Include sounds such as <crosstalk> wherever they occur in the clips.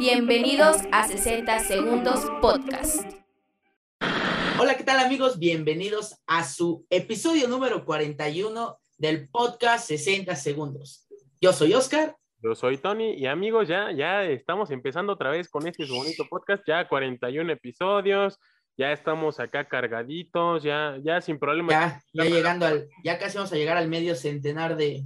Bienvenidos a 60 Segundos Podcast. Hola, ¿qué tal amigos? Bienvenidos a su episodio número 41 del podcast 60 Segundos. Yo soy Oscar. Yo soy Tony y amigos, ya, ya estamos empezando otra vez con este bonito podcast, ya 41 episodios, ya estamos acá cargaditos, ya, ya sin problema. Ya, ya llegando al, ya casi vamos a llegar al medio centenar de,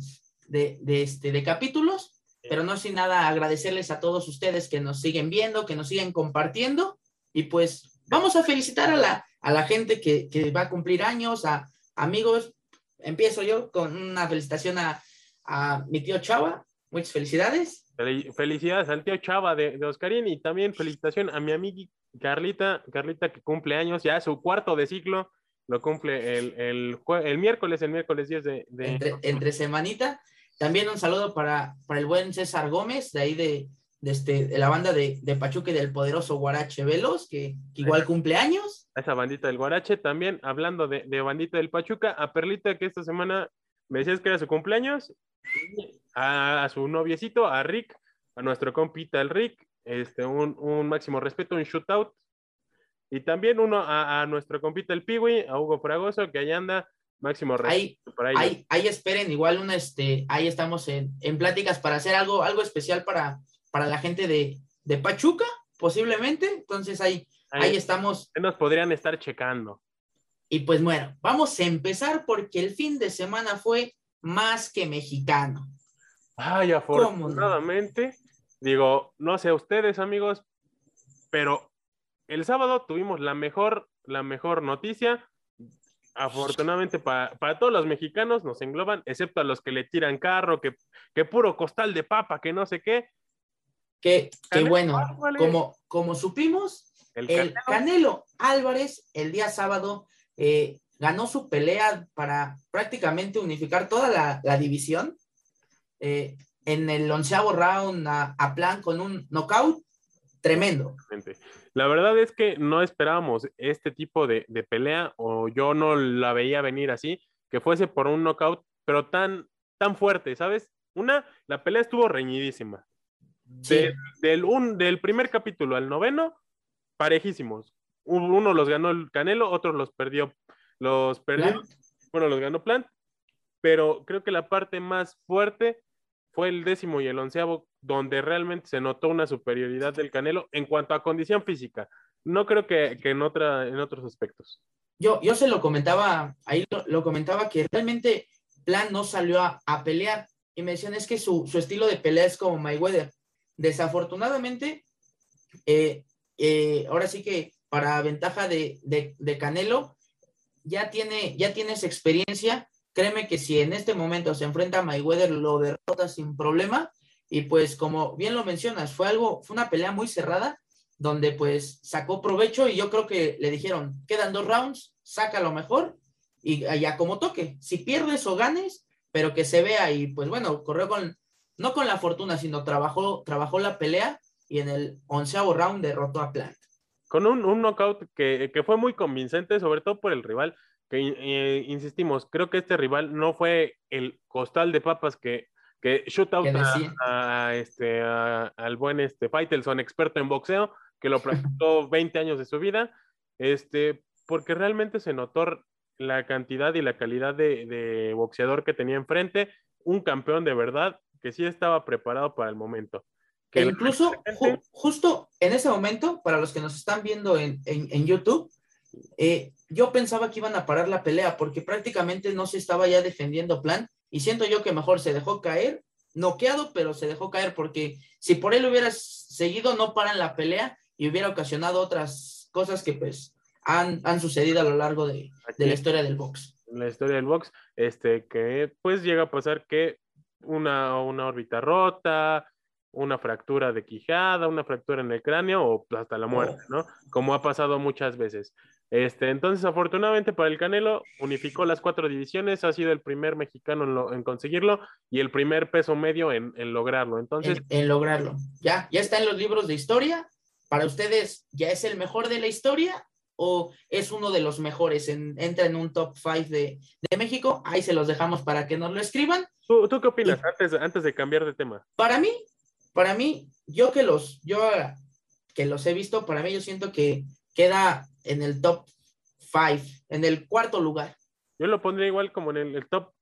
de, de, este, de capítulos pero no sin nada agradecerles a todos ustedes que nos siguen viendo, que nos siguen compartiendo y pues vamos a felicitar a la, a la gente que, que va a cumplir años, a amigos. Empiezo yo con una felicitación a, a mi tío Chava. Muchas felicidades. Felicidades al tío Chava de, de Oscarín y también felicitación a mi amiga Carlita, Carlita que cumple años, ya su cuarto de ciclo, lo cumple el, el, el miércoles, el miércoles 10 de... de... Entre, entre semanita. También un saludo para, para el buen César Gómez, de ahí de, de, este, de la banda de, de Pachuque del poderoso Guarache Velos, que, que igual cumple años. Esa bandita del Guarache, también hablando de, de, bandita del Pachuca, a Perlita, que esta semana me decías que era su cumpleaños, a, a su noviecito, a Rick, a nuestro compita el Rick, este, un, un máximo respeto, un shootout, y también uno a, a nuestro compita el Piwi, a Hugo Fragoso, que ahí anda máximo ahí, ahí, ahí, esperen, igual una, este, ahí estamos en, en, pláticas para hacer algo, algo especial para, para la gente de, de Pachuca, posiblemente. Entonces ahí, ahí, ahí estamos. Nos podrían estar checando. Y pues bueno, vamos a empezar porque el fin de semana fue más que mexicano. Ay, afortunadamente, no? digo, no sé ustedes amigos, pero el sábado tuvimos la mejor, la mejor noticia afortunadamente para, para, todos los mexicanos nos engloban, excepto a los que le tiran carro, que, que puro costal de papa, que no sé qué. Que, que bueno, como, como supimos, el, el Canelo. Canelo. Álvarez el día sábado eh, ganó su pelea para prácticamente unificar toda la, la división. Eh, en el onceavo round a, a, plan con un knockout tremendo. La verdad es que no esperábamos este tipo de, de, pelea, o yo no la veía venir así, que fuese por un knockout, pero tan, tan fuerte, ¿sabes? Una, la pelea estuvo reñidísima. Sí. De, del, un, del primer capítulo al noveno, parejísimos. Uno los ganó el Canelo, otro los perdió. Los perdió, Plant. bueno, los ganó Plant, pero creo que la parte más fuerte fue el décimo y el onceavo, donde realmente se notó una superioridad del Canelo en cuanto a condición física. No creo que, que en, otra, en otros aspectos. Yo, yo se lo comentaba, ahí lo, lo comentaba que realmente Plan no salió a, a, pelear y me decían es que su, su, estilo de pelea es como Mayweather. Desafortunadamente, eh, eh, ahora sí que para ventaja de, de, de Canelo, ya tiene, ya tienes experiencia créeme que si en este momento se enfrenta a Mayweather, lo derrota sin problema. Y pues, como bien lo mencionas, fue algo, fue una pelea muy cerrada, donde pues sacó provecho y yo creo que le dijeron, quedan dos rounds, saca lo mejor y allá como toque. Si pierdes o ganes, pero que se vea y pues bueno, corrió con, no con la fortuna, sino trabajó, trabajó la pelea y en el onceavo round derrotó a Plant. Con un, un knockout que, que fue muy convincente, sobre todo por el rival que eh, insistimos, creo que este rival no fue el costal de papas que, que shootout a, a, este, a, al buen este, Faitelson, experto en boxeo, que lo practicó <laughs> 20 años de su vida, este, porque realmente se notó la cantidad y la calidad de, de boxeador que tenía enfrente, un campeón de verdad que sí estaba preparado para el momento. Que e incluso ju justo en ese momento, para los que nos están viendo en, en, en YouTube, eh, yo pensaba que iban a parar la pelea porque prácticamente no se estaba ya defendiendo plan y siento yo que mejor se dejó caer, noqueado, pero se dejó caer porque si por él hubiera seguido no paran la pelea y hubiera ocasionado otras cosas que pues han, han sucedido a lo largo de, de, la historia del box. La historia del box, este, que pues llega a pasar que una, una órbita rota, una fractura de quijada, una fractura en el cráneo o hasta la muerte, ¿no? Como ha pasado muchas veces. Este, entonces, afortunadamente para el Canelo, unificó las cuatro divisiones, ha sido el primer mexicano en, lo, en conseguirlo y el primer peso medio en, en lograrlo. Entonces, en, en, lograrlo. Ya, ya está en los libros de historia. Para ustedes, ¿ya es el mejor de la historia o es uno de los mejores? En, entra en un top 5 de, de, México. Ahí se los dejamos para que nos lo escriban. ¿Tú, tú qué opinas y, antes, antes de cambiar de tema? Para mí, para mí, yo que los, yo que los he visto, para mí yo siento que queda en el top 5, en el cuarto lugar. Yo lo pondría igual como en el, top,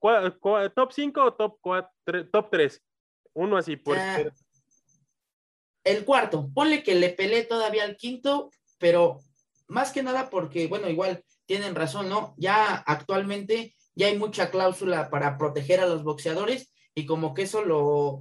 top 5 o top, 4, top 3. Uno así, por uh, El cuarto, ponle que le peleé todavía al quinto, pero más que nada porque, bueno, igual tienen razón, ¿no? Ya actualmente ya hay mucha cláusula para proteger a los boxeadores y como que eso lo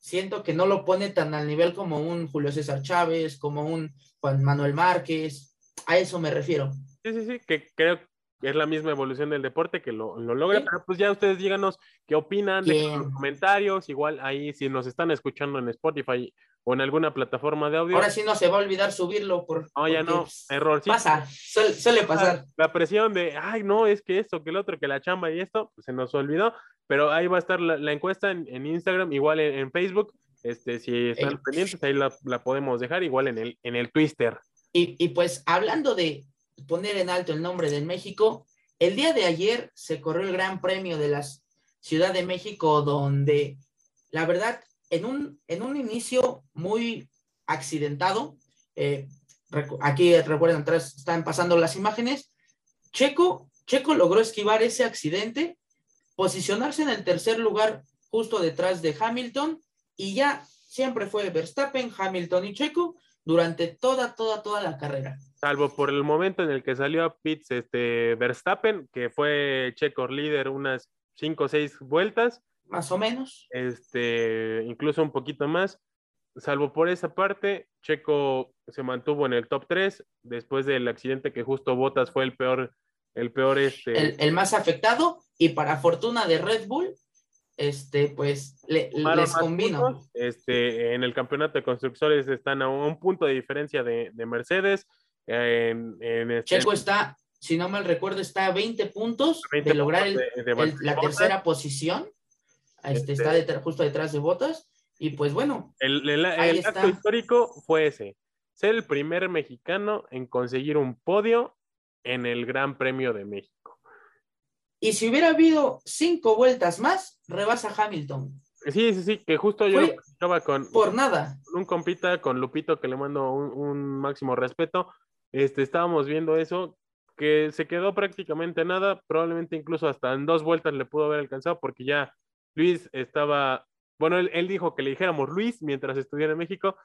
siento que no lo pone tan al nivel como un Julio César Chávez, como un Juan Manuel Márquez, a eso me refiero. Sí, sí, sí, que creo que es la misma evolución del deporte que lo, lo logra, pero pues ya ustedes díganos qué opinan, de los comentarios, igual ahí si nos están escuchando en Spotify o en alguna plataforma de audio. Ahora sí no se va a olvidar subirlo por. No, ya no, error. Sí, pasa, suele, pasar. La presión de, ay, no, es que esto, que el otro, que la chamba y esto, pues se nos olvidó, pero ahí va a estar la, encuesta en, Instagram, igual en, Facebook. Este, si están pendientes, ahí la, la, podemos dejar, igual en el, en el Twister. Y, y pues hablando de poner en alto el nombre de México, el día de ayer se corrió el Gran Premio de la Ciudad de México, donde la verdad en un, en un inicio muy accidentado, eh, aquí recuerden, atrás están pasando las imágenes, Checo, Checo logró esquivar ese accidente, posicionarse en el tercer lugar justo detrás de Hamilton y ya siempre fue Verstappen, Hamilton y Checo durante toda, toda, toda la carrera. Salvo por el momento en el que salió a pits este Verstappen, que fue Checo líder unas cinco o seis vueltas, más o menos. Este, incluso un poquito más. Salvo por esa parte, Checo se mantuvo en el top 3 después del accidente que justo Botas fue el peor, el peor este. El, más afectado y para fortuna de Red Bull, este, pues le, les combino. Este, en el campeonato de constructores están a un punto de diferencia de, Mercedes. En, este Checo está, si no mal recuerdo, está a 20 puntos de lograr la tercera posición. Este, está este justo detrás de Botas. Y pues bueno. El, el, acto histórico fue ese. Ser el primer mexicano en conseguir un podio en el Gran Premio de México. Y si hubiera habido cinco vueltas más, rebasa Hamilton. Sí, sí, sí, que justo yo estaba con. Por nada. un compita, con Lupito, que le mando un, un, máximo respeto. Este, estábamos viendo eso, que se quedó prácticamente nada, probablemente incluso hasta en dos vueltas le pudo haber alcanzado, porque ya Luis estaba, bueno, él, dijo que le dijéramos Luis mientras estuviera en México.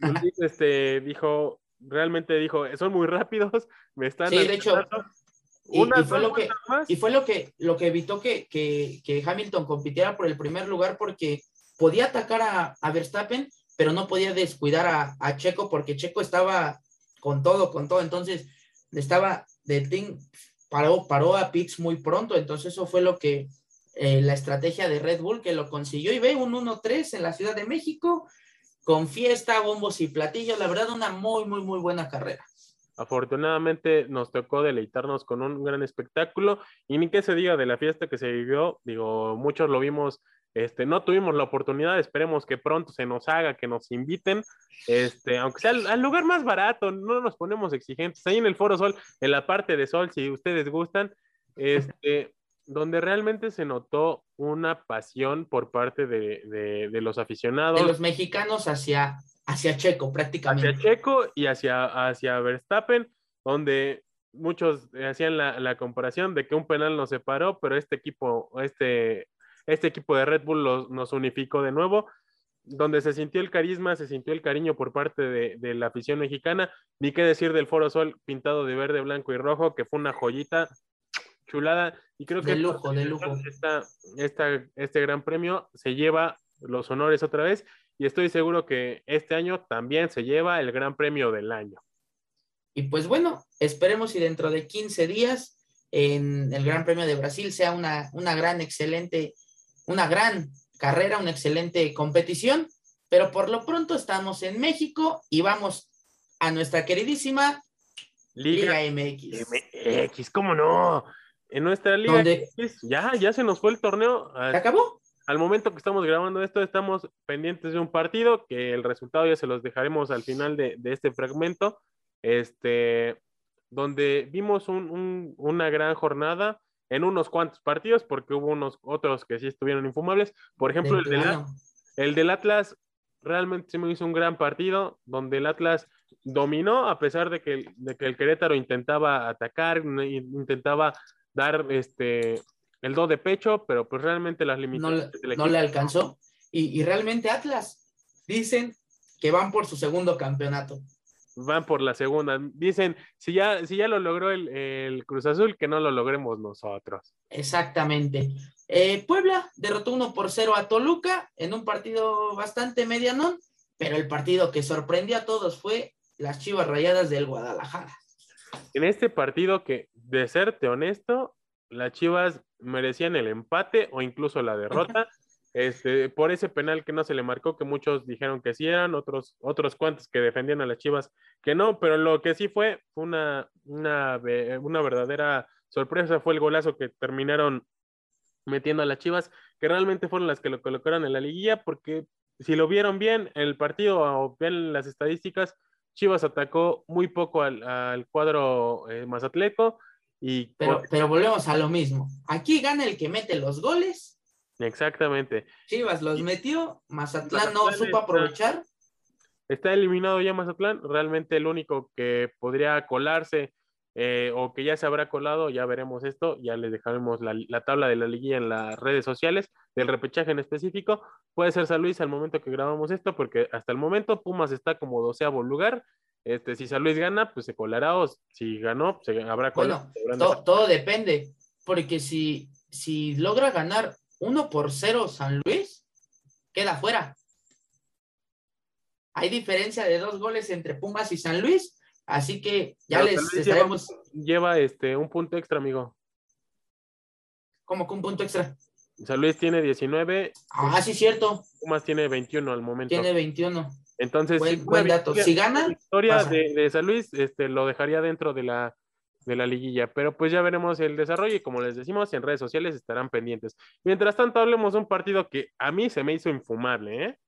Luis este, dijo, realmente dijo, son muy rápidos, me están... Sí, de hecho, y, fue lo que, y fue lo que, lo que evitó que, que, Hamilton compitiera por el primer lugar porque podía atacar a, a Verstappen, pero no podía descuidar a, a, Checo porque Checo estaba con todo, con todo. Entonces, estaba de ting, paró, paró a Pix muy pronto. Entonces, eso fue lo que, eh, la estrategia de Red Bull que lo consiguió y ve un 1-3 en la Ciudad de México con fiesta, bombos y platillos. La verdad, una muy, muy, muy buena carrera. Afortunadamente nos tocó deleitarnos con un gran espectáculo y ni que se diga de la fiesta que se vivió, digo, muchos lo vimos, este, no tuvimos la oportunidad, esperemos que pronto se nos haga, que nos inviten, este, aunque sea al, al lugar más barato, no nos ponemos exigentes, ahí en el Foro Sol, en la parte de Sol, si ustedes gustan, <laughs> este, donde realmente se notó una pasión por parte de, los aficionados. De los mexicanos hacia, hacia Checo, prácticamente. Hacia Checo y hacia, hacia Verstappen, donde muchos hacían la, comparación de que un penal nos separó, pero este equipo, este, este equipo de Red Bull nos unificó de nuevo, donde se sintió el carisma, se sintió el cariño por parte de, de, la afición mexicana, ni qué decir del Foro Sol pintado de verde, blanco y rojo, que fue una joyita chulada. Y creo que de lujo, de lujo. Esta, este gran premio se lleva los honores otra vez y estoy seguro que este año también se lleva el gran premio del año. Y pues bueno, esperemos y dentro de 15 días en el Gran Premio de Brasil sea una, una gran, excelente, una gran carrera, una excelente competición, pero por lo pronto estamos en México y vamos a nuestra queridísima Liga, Liga MX. MX, ¿cómo no? En nuestra liga. Ya, ya se nos fue el torneo. ¿Se acabó? Al momento que estamos grabando esto, estamos pendientes de un partido que el resultado ya se los dejaremos al final de, este fragmento. Este, donde vimos una gran jornada en unos cuantos partidos, porque hubo unos otros que sí estuvieron infumables. Por ejemplo, el del, el del Atlas realmente se me hizo un gran partido donde el Atlas dominó a pesar de que, de que el Querétaro intentaba atacar, intentaba dar este el do de pecho, pero pues realmente las limitaciones no, le alcanzó. Y, y realmente Atlas dicen que van por su segundo campeonato van por la segunda. Dicen, si ya, si ya lo logró el, Cruz Azul, que no lo logremos nosotros. Exactamente. Eh, Puebla derrotó 1 por 0 a Toluca en un partido bastante medianón, pero el partido que sorprendió a todos fue las Chivas Rayadas del Guadalajara. En este partido que, de serte honesto, las Chivas merecían el empate o incluso la derrota. <laughs> Este, por ese penal que no se le marcó, que muchos dijeron que sí eran, otros, otros cuantos que defendían a las Chivas que no, pero lo que sí fue una, una, una verdadera sorpresa fue el golazo que terminaron metiendo a las Chivas, que realmente fueron las que lo colocaron en la liguilla, porque si lo vieron bien el partido o ven las estadísticas, Chivas atacó muy poco al, cuadro eh, mazatleco. Y pero, pero volvemos a lo mismo. Aquí gana el que mete los goles Exactamente. Chivas los metió, Mazatlán, no supo aprovechar. Está eliminado ya Mazatlán, realmente el único que podría colarse eh, o que ya se habrá colado, ya veremos esto, ya les dejaremos la, tabla de la liguilla en las redes sociales, del repechaje en específico, puede ser San Luis al momento que grabamos esto, porque hasta el momento Pumas está como doceavo lugar, este, si San Luis gana, pues se colará, o si ganó, se habrá colado. Bueno, todo depende, porque si, si logra ganar 1 por 0 San Luis, queda fuera. Hay diferencia de dos goles entre Pumas y San Luis, así que ya les estaremos. Lleva, este, un punto extra, amigo. ¿Cómo que un punto extra? San Luis tiene 19. Ah, sí, cierto. Pumas tiene 21 al momento. Tiene 21. Entonces, buen, dato. Si gana. La historia de, de, San Luis este, lo dejaría dentro de la, de la liguilla. Pero pues ya veremos el desarrollo y como les decimos, en redes sociales estarán pendientes. Mientras tanto, hablemos de un partido que a mí se me hizo infumable, ¿eh?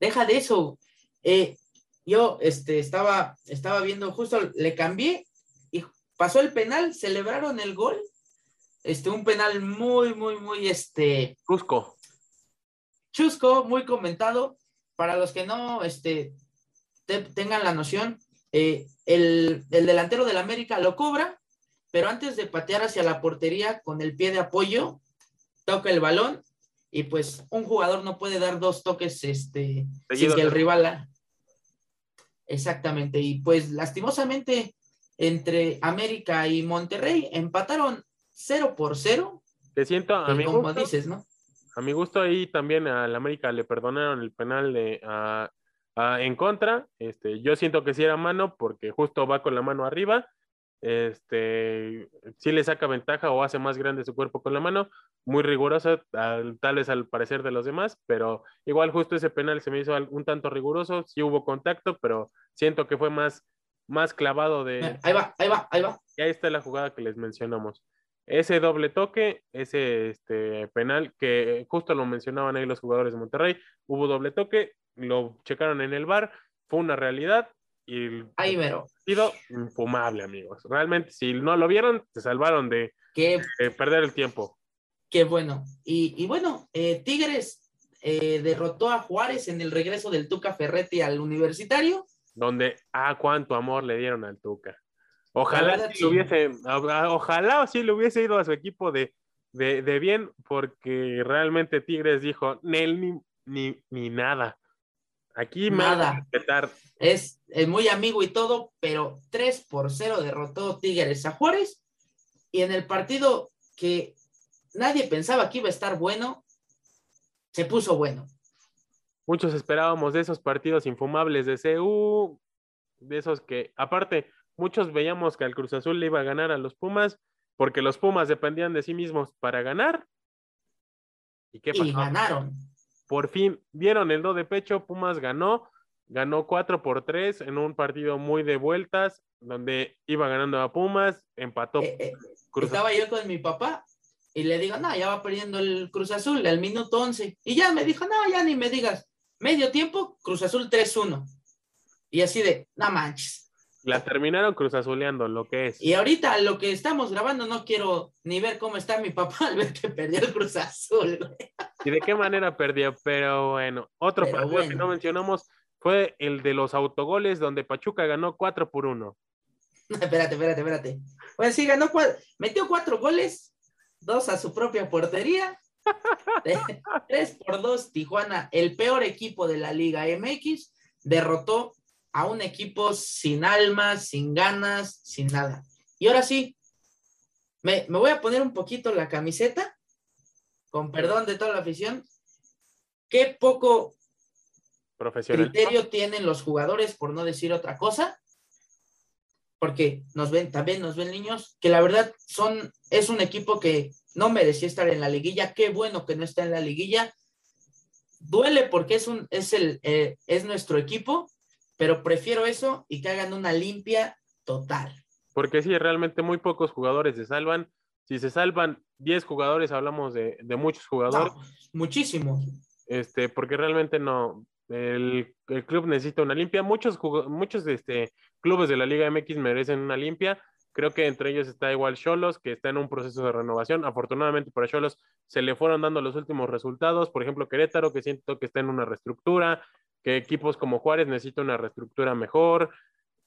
Deja de eso. Eh, yo este, estaba, estaba viendo, justo le cambié y pasó el penal, celebraron el gol. Este, un penal muy, muy, muy, este... Chusco. Chusco, muy comentado. Para los que no, este, tengan la noción, eh, el, delantero del América lo cobra, pero antes de patear hacia la portería con el pie de apoyo, toca el balón y pues un jugador no puede dar dos toques este, sin que el rival... Exactamente, y pues lastimosamente entre América y Monterrey empataron 0 por 0. Te siento, a mi como dices, ¿no? A mi gusto ahí también al América le perdonaron el penal de, a, en contra, este, yo siento que sí era mano porque justo va con la mano arriba, este, sí le saca ventaja o hace más grande su cuerpo con la mano, muy rigurosa, tal vez al parecer de los demás, pero igual justo ese penal se me hizo un tanto riguroso, sí hubo contacto, pero siento que fue más, más clavado de... Ahí va, ahí va, ahí va. Y ahí está la jugada que les mencionamos. Ese doble toque, ese este, penal que justo lo mencionaban ahí los jugadores de Monterrey, hubo doble toque, lo checaron en el bar, fue una realidad y Ahí mero. sido infumable, amigos. Realmente, si no lo vieron, se salvaron de, perder el tiempo. Qué bueno. Y, bueno, eh, Tigres eh, derrotó a Juárez en el regreso del Tuca Ferretti al universitario. Donde, ah, cuánto amor le dieron al Tuca. Ojalá sí, hubiese, ojalá sí le hubiese ido a su equipo de, de, bien, porque realmente Tigres dijo, ni, ni, ni nada. Aquí nada. Es, es, muy amigo y todo, pero 3 por 0 derrotó Tigres a Juárez. Y en el partido que nadie pensaba que iba a estar bueno, se puso bueno. Muchos esperábamos de esos partidos infumables de CU, de esos que, aparte, muchos veíamos que al Cruz Azul le iba a ganar a los Pumas, porque los Pumas dependían de sí mismos para ganar. ¿Y qué pasó? Y ganaron por fin dieron el do de pecho, Pumas ganó, ganó 4 por 3 en un partido muy de vueltas, donde iba ganando a Pumas, empató. Eh, eh, estaba yo con mi papá y le digo, no, ya va perdiendo el Cruz Azul al minuto 11. Y ya me dijo, no, ya ni me digas, medio tiempo, Cruz Azul 3-1. Y así de, no manches. La terminaron Cruz Azuleando, lo que es. Y ahorita lo que estamos grabando, no quiero ni ver cómo está mi papá <laughs> al ver que perdió el Cruz Azul. y de qué manera perdió. Pero bueno, otro partido que bueno. no mencionamos fue el de los autogoles, donde Pachuca ganó 4 por 1. <laughs> espérate, espérate, espérate. Pues sí, ganó metió cuatro goles, dos a su propia portería. <laughs> Tres por dos, Tijuana, el peor equipo de la Liga MX, derrotó a un equipo sin alma, sin ganas, sin nada. Y ahora sí, me, me voy a poner un poquito la camiseta, con perdón de toda la afición. Qué poco Profesional. criterio tienen los jugadores, por no decir otra cosa, porque nos ven, también nos ven niños, que la verdad son, es un equipo que no merecía estar en la liguilla, qué bueno que no está en la liguilla. Duele porque es un, es el, eh, es nuestro equipo, pero prefiero eso y que hagan una limpia total. Porque sí, realmente muy pocos jugadores se salvan. Si se salvan 10 jugadores, hablamos de, de muchos jugadores. No, muchísimo. este, porque realmente no, el, el club necesita una limpia. Muchos, muchos este, clubes de la Liga MX merecen una limpia. Creo que entre ellos está igual Cholos, que está en un proceso de renovación. Afortunadamente para Cholos se le fueron dando los últimos resultados. Por ejemplo, Querétaro, que siento que está en una reestructura, que equipos como Juárez necesitan una reestructura mejor,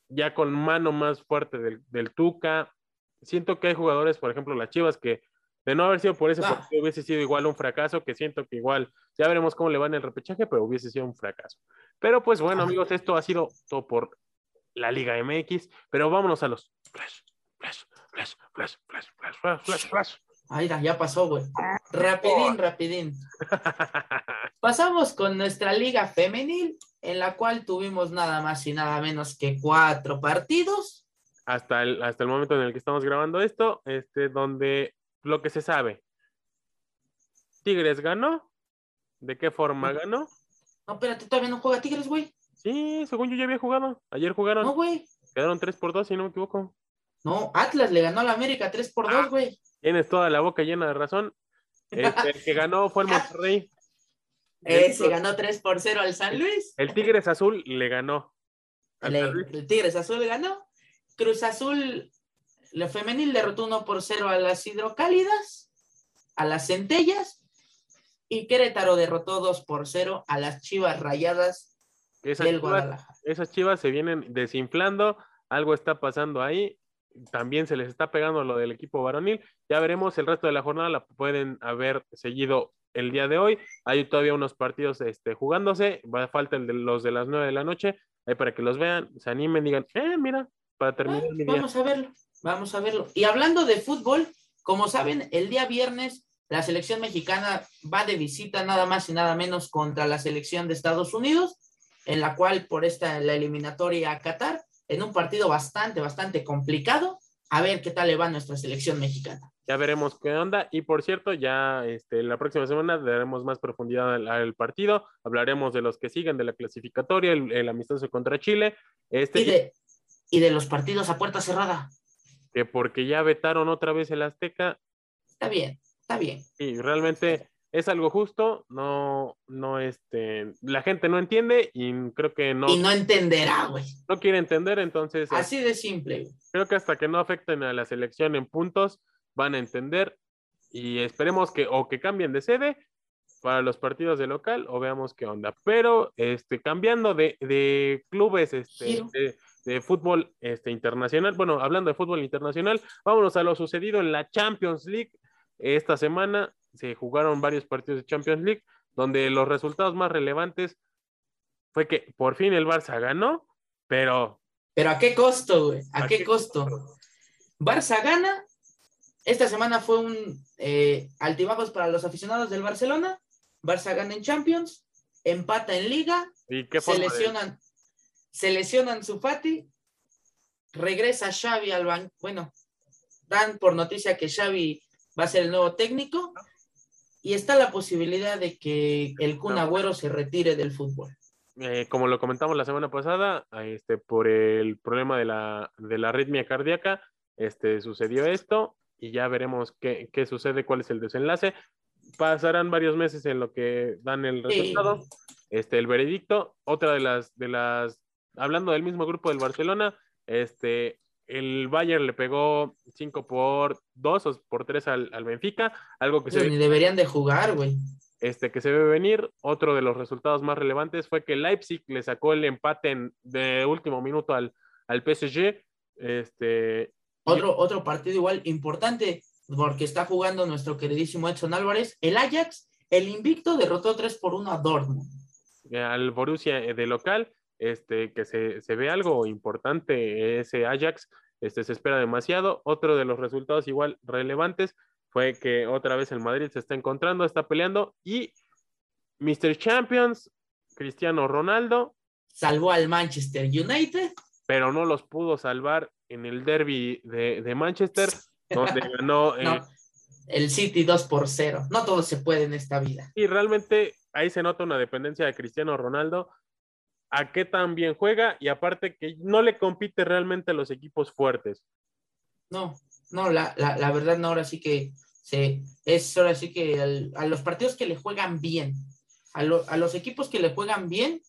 ya con mano más fuerte del, del, Tuca. Siento que hay jugadores, por ejemplo, las Chivas, que de no haber sido por ese ah. hubiese sido igual un fracaso, que siento que igual, ya veremos cómo le va en el repechaje, pero hubiese sido un fracaso. Pero pues bueno, ah. amigos, esto ha sido todo por la Liga MX, pero vámonos a los Ay, ya- pasó, güey. Rapidín, rapidín. <laughs> Pasamos con nuestra liga femenil, en la cual tuvimos nada más y nada menos que cuatro partidos. hasta, el, hasta el momento en el que estamos grabando esto, este, donde lo que se sabe, Tigres ganó, ¿de qué forma ganó? No, espérate, todavía no juega Tigres, güey. Sí, según yo ya había jugado, ayer jugaron, No, güey. quedaron 3 por 2 si no me equivoco. No, Atlas le ganó a la América 3 por 2, güey. Tienes toda la boca llena de razón. Este, el que ganó fue el <laughs> Monterrey. Eh, se ganó 3 por 0 al San Luis. El Tigres Azul le ganó. al El, el Tigres Azul le ganó. Cruz Azul, la femenil derrotó 1 por 0 a las Hidrocálidas, a las Centellas. Y Querétaro derrotó 2 por 0 a las Chivas Rayadas Esas del chivas, Guadalajara. esas chivas se vienen desinflando, algo está pasando ahí, también se les está pegando lo del equipo varonil. Ya veremos el resto de la jornada, la pueden haber seguido el día de hoy. Hay todavía unos partidos este, jugándose, va falta el de los de las 9 de la noche, ahí para que los vean, se animen, digan, eh, mira, para terminar mi día. vamos a verlo, vamos a verlo. Y hablando de fútbol, como saben, el día viernes la selección mexicana va de visita nada más y nada menos contra la selección de Estados Unidos, en la cual por esta la eliminatoria a Qatar, en un partido bastante, bastante complicado. A ver qué tal le va a nuestra selección mexicana. Ya veremos qué onda. Y por cierto, ya este, la próxima semana daremos más profundidad al, al partido. Hablaremos de los que siguen de la clasificatoria, el, el amistoso contra Chile. Este, Y de, y de los partidos a puerta cerrada. que porque ya vetaron otra vez el Azteca, Está bien, está bien. y realmente es algo justo, no, no, este, la gente no entiende y creo que no, Y no entenderá, güey. no quiere entender, entonces Así de simple, creo que hasta que no afecten a la selección en puntos, van a entender y esperemos que o que cambien de sede para los partidos de local o veamos qué onda. Pero este, cambiando de, de clubes este, de, de fútbol este, internacional, bueno, hablando de fútbol internacional, vámonos a lo sucedido en la Champions League. Esta semana se jugaron varios partidos de Champions League, donde los resultados más relevantes fue que por fin el Barça ganó, pero Pero ¿a qué costo, güey? ¿A, ¿A qué, qué costo? Barça gana. Esta semana fue un eh, altibajos para los aficionados del Barcelona. Barça gana en Champions, empata en Liga, ¿y qué se lesionan, se lesionan su Fati, regresa Xavi al banco. Bueno, dan por noticia que Xavi va a ser el nuevo técnico y está la posibilidad de que el Kun. Agüero se retire del fútbol. eh, como lo comentamos la semana pasada, este, por el problema de la, de la arritmia cardíaca, este, sucedió esto y ya veremos qué, qué sucede, cuál es el desenlace. Pasarán varios meses en lo que dan el resultado, este, el veredicto. Otra de las, de las, hablando del mismo grupo del Barcelona, este, el Bayern le pegó 5 por 2 o por 3 al, al Benfica, algo que se Ni deberían de jugar, güey. este, que se ve venir. Otro de los resultados más relevantes fue que Leipzig le sacó el empate en, de último minuto al, al PSG. Este, otro, otro partido igual importante, porque está jugando nuestro queridísimo Edson Álvarez. El Ajax, el invicto, derrotó 3 por 1 a Dortmund. Al Borussia de local, este, que se, se ve algo importante ese Ajax, este, se espera demasiado. Otro de los resultados igual relevantes fue que otra vez el Madrid se está encontrando, está peleando y Mr. Champions, Cristiano Ronaldo. Salvó al Manchester United. Pero no los pudo salvar en el derby de, Manchester, donde <laughs> ganó. Eh, el City 2 por 0. No todo se puede en esta vida. Y realmente ahí se nota una dependencia de Cristiano Ronaldo. A qué tan bien juega y aparte que no le compite realmente a los equipos fuertes. No, no, la, verdad no, ahora sí que se, es ahora sí que a los partidos que le juegan bien, a, a, los equipos que le juegan bien,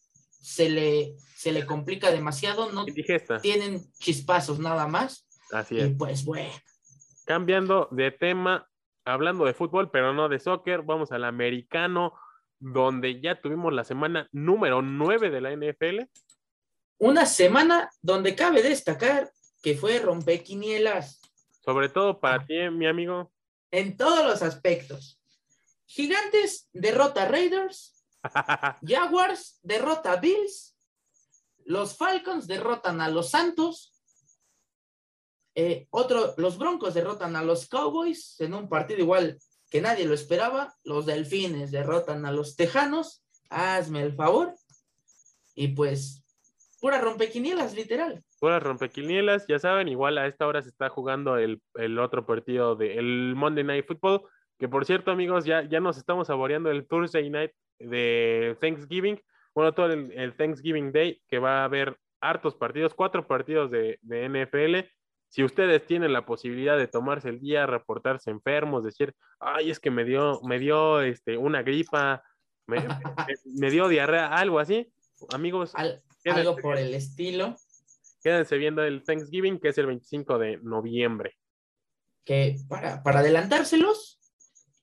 se le, se le complica demasiado, no tienen chispazos nada más. Así es. Y pues bueno. Cambiando de tema, hablando de fútbol, pero no de soccer, vamos al americano, donde ya tuvimos la semana número 9 de la NFL. Una semana donde cabe destacar que fue rompequinielas. Sobre todo para ah. ti, mi amigo. En todos los aspectos. Gigantes derrota Raiders. <laughs> Jaguars derrota Bills. Los Falcons derrotan a los Santos. Eh, otro, los Broncos derrotan a los Cowboys en un partido igual que nadie lo esperaba. Los Delfines derrotan a los Tejanos. Hazme el favor. Y pues, pura rompequinielas, literal. Pura rompequinielas, ya saben, igual a esta hora se está jugando el, otro partido del Monday Night Football. Que por cierto, amigos, ya, ya nos estamos saboreando el Thursday Night de Thanksgiving. Bueno, todo el, Thanksgiving Day, que va a haber hartos partidos, cuatro partidos de, de NFL si ustedes tienen la posibilidad de tomarse el día, reportarse enfermos, decir, ay, es que me dio, me dio este, una gripa, me, dio diarrea, algo así, amigos. algo por el estilo. Quédense viendo el Thanksgiving, que es el 25 de noviembre. Que para, para adelantárselos,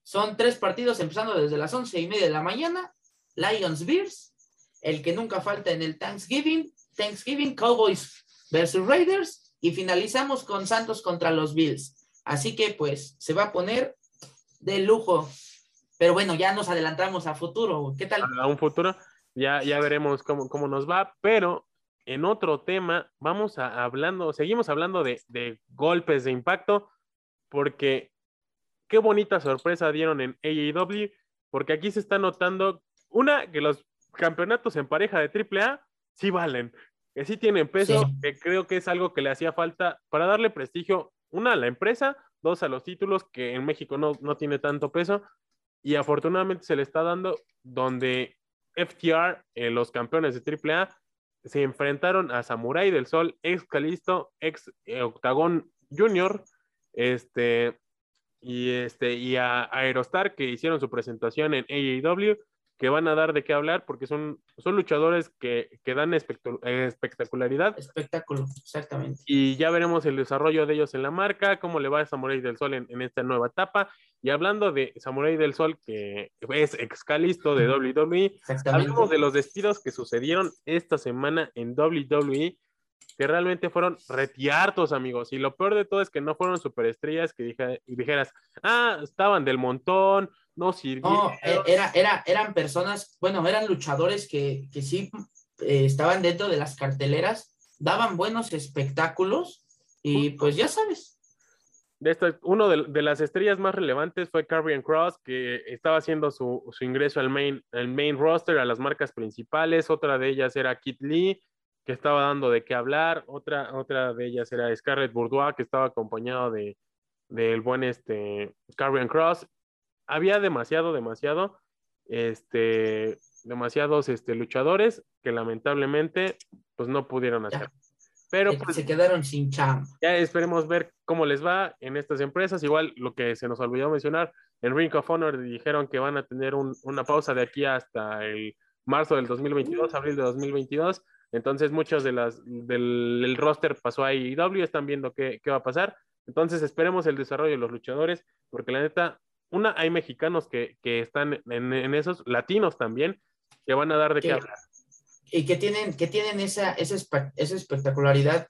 son tres partidos empezando desde las once y media de la mañana. Lions Bears, el que nunca falta en el Thanksgiving, Thanksgiving Cowboys versus Raiders y finalizamos con Santos contra los Bills. Así que pues se va a poner de lujo. Pero bueno, ya nos adelantamos a futuro. ¿Qué tal? A un futuro, ya, ya veremos cómo, cómo nos va, pero en otro tema, vamos a hablando, seguimos hablando de, de golpes de impacto, porque qué bonita sorpresa dieron en AEW, porque aquí se está notando, una, que los campeonatos en pareja de AAA sí valen que sí tienen peso, que creo que es algo que le hacía falta para darle prestigio, una, a la empresa, dos, a los títulos, que en México no, no tiene tanto peso, y afortunadamente se le está dando donde FTR, eh, los campeones de AAA, se enfrentaron a Samurai del Sol, ex Calisto, ex eh, Octagon Junior, este, y, este, y a Aerostar, que hicieron su presentación en AEW, que van a dar de qué hablar porque son, son luchadores que, que dan espectacularidad. Espectáculo, exactamente. Y ya veremos el desarrollo de ellos en la marca, cómo le va a Samurai del Sol en, esta nueva etapa. Y hablando de Samurai del Sol, que es excalisto de WWE, hablamos de los despidos que sucedieron esta semana en WWE que realmente fueron retiartos, amigos. Y lo peor de todo es que no fueron superestrellas que dijeras, ah, estaban del montón, no sirvieron. No, e, era, era, eran personas, bueno, eran luchadores que, que sí eh, estaban dentro de las carteleras, daban buenos espectáculos y pues ya sabes. De esto, uno de, las estrellas más relevantes fue Carrion Cross, que estaba haciendo su, su ingreso al main, al main roster, a las marcas principales. Otra de ellas era Kit Lee, que estaba dando de qué hablar. Otra, otra de ellas era Scarlett Bourdois, que estaba acompañado de del buen este Carrion Cross. Había demasiado, demasiado, este, demasiados este, luchadores que lamentablemente pues no pudieron hacer. Pero pues, se quedaron sin chamba. Ya esperemos ver cómo les va en estas empresas. Igual lo que se nos olvidó mencionar, en Ring of Honor dijeron que van a tener una pausa de aquí hasta el marzo del 2022, abril de 2022. Entonces, muchos de las, del roster pasó a AEW, están viendo qué, qué, va a pasar. Entonces, esperemos el desarrollo de los luchadores, porque la neta, una, hay mexicanos que, que están en, en, esos, latinos también, que van a dar de qué hablar. Y que tienen, que tienen esa, esa, esa espectacularidad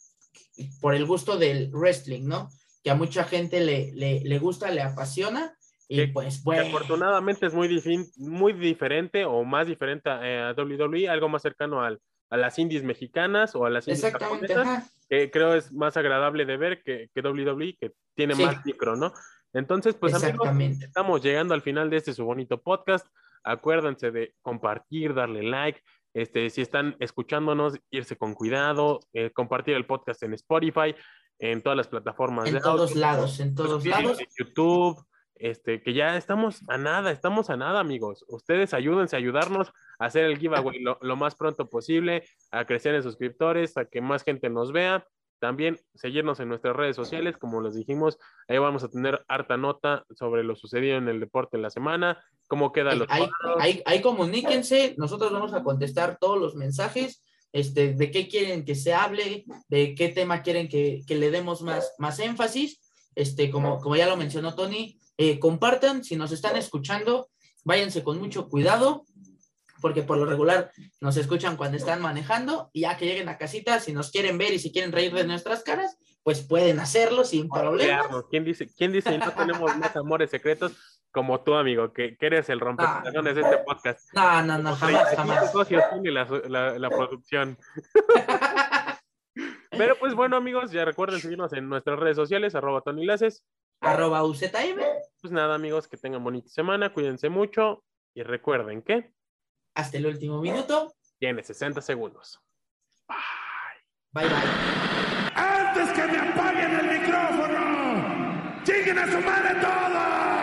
por el gusto del wrestling, ¿no? Que a mucha gente le, le, le gusta, le apasiona. Y Que- pues bueno. afortunadamente es muy, muy diferente o más diferente a, a WWE, algo más cercano al, a las indies mexicanas o a las indies Exactamente. japonesas, que creo es más agradable de ver que, que WWE, que tiene Sí. más micro, ¿no? Entonces, pues amigos, estamos llegando al final de este su bonito podcast. Acuérdense de compartir, darle like. Este, si están escuchándonos, irse con cuidado, eh, compartir el podcast en Spotify, en todas las plataformas En de todos audio, lados, en todos lados. en YouTube, este, que ya estamos a nada, estamos a nada, amigos. Ustedes ayúdense a ayudarnos a hacer el giveaway lo, lo más pronto posible, a crecer en suscriptores, a que más gente nos vea. También seguirnos en nuestras redes sociales, como les dijimos, ahí vamos a tener harta nota sobre lo sucedido en el deporte en la semana, cómo quedan los Ahí, ahí, ahí comuníquense, nosotros vamos a contestar todos los mensajes, este, de qué quieren que se hable, de qué tema quieren que, que le demos más, más énfasis. Este, como, como ya lo mencionó Tony, eh, compartan, si nos están escuchando, váyanse con mucho cuidado, porque por lo regular nos escuchan cuando están manejando, y ya que lleguen a casita, si nos quieren ver y si quieren reír de nuestras caras, pues pueden hacerlo sin problema. ¿Quién dice, quién dice no tenemos más amores secretos como tú, amigo, que, que eres el rompecorazones de este podcast? No, no, no, jamás, 35 jamás. socios tiene la, la- la producción. <laughs> Pero pues bueno, amigos, ya recuerden seguirnos en nuestras redes sociales, arroba Tony Laces. Arroba UZM. Pues nada, amigos, que tengan bonita semana, cuídense mucho y recuerden que Hasta el último minuto. tiene 60 segundos. Bye bye. ¡Antes que me apaguen el micrófono! ¡Lleguen a su madre todos!